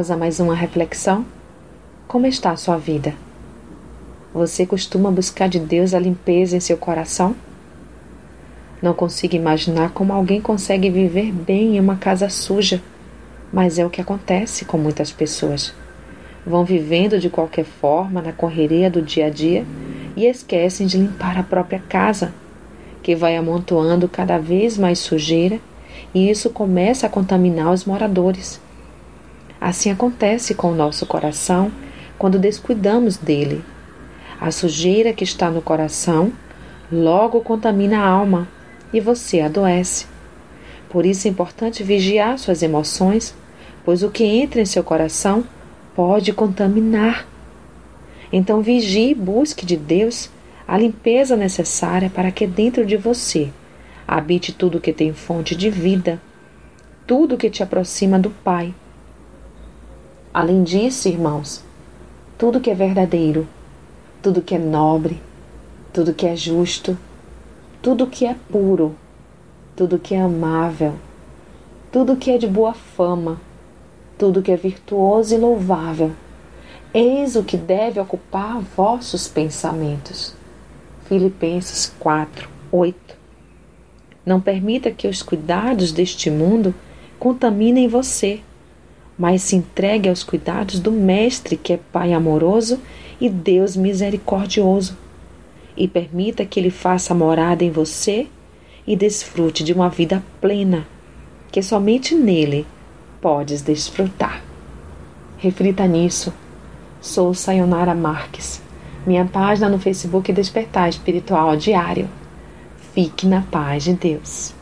Vamos a mais uma reflexão? Como está a sua vida? Você costuma buscar de Deus a limpeza em seu coração? Não consigo imaginar como alguém consegue viver bem em uma casa suja, mas é o que acontece com muitas pessoas. Vão vivendo de qualquer forma na correria do dia a dia e esquecem de limpar a própria casa, que vai amontoando cada vez mais sujeira e isso começa a contaminar os moradores. Assim acontece com o nosso coração quando descuidamos dele. A sujeira que está no coração logo contamina a alma e você adoece. Por isso é importante vigiar suas emoções, pois o que entra em seu coração pode contaminar. Então vigie e busque de Deus a limpeza necessária para que dentro de você habite tudo que tem fonte de vida, tudo que te aproxima do Pai. Além disso, irmãos, tudo que é verdadeiro, tudo que é nobre, tudo que é justo, tudo que é puro, tudo que é amável, tudo que é de boa fama, tudo que é virtuoso e louvável, eis o que deve ocupar vossos pensamentos. Filipenses 4, 8. Não permita que os cuidados deste mundo contaminem você, mas se entregue aos cuidados do Mestre, que é Pai amoroso e Deus misericordioso, e permita que Ele faça morada em você e desfrute de uma vida plena, que somente nele podes desfrutar. Reflita nisso. Sou Sayonara Marques. Minha página no Facebook é Despertar Espiritual Diário. Fique na paz de Deus.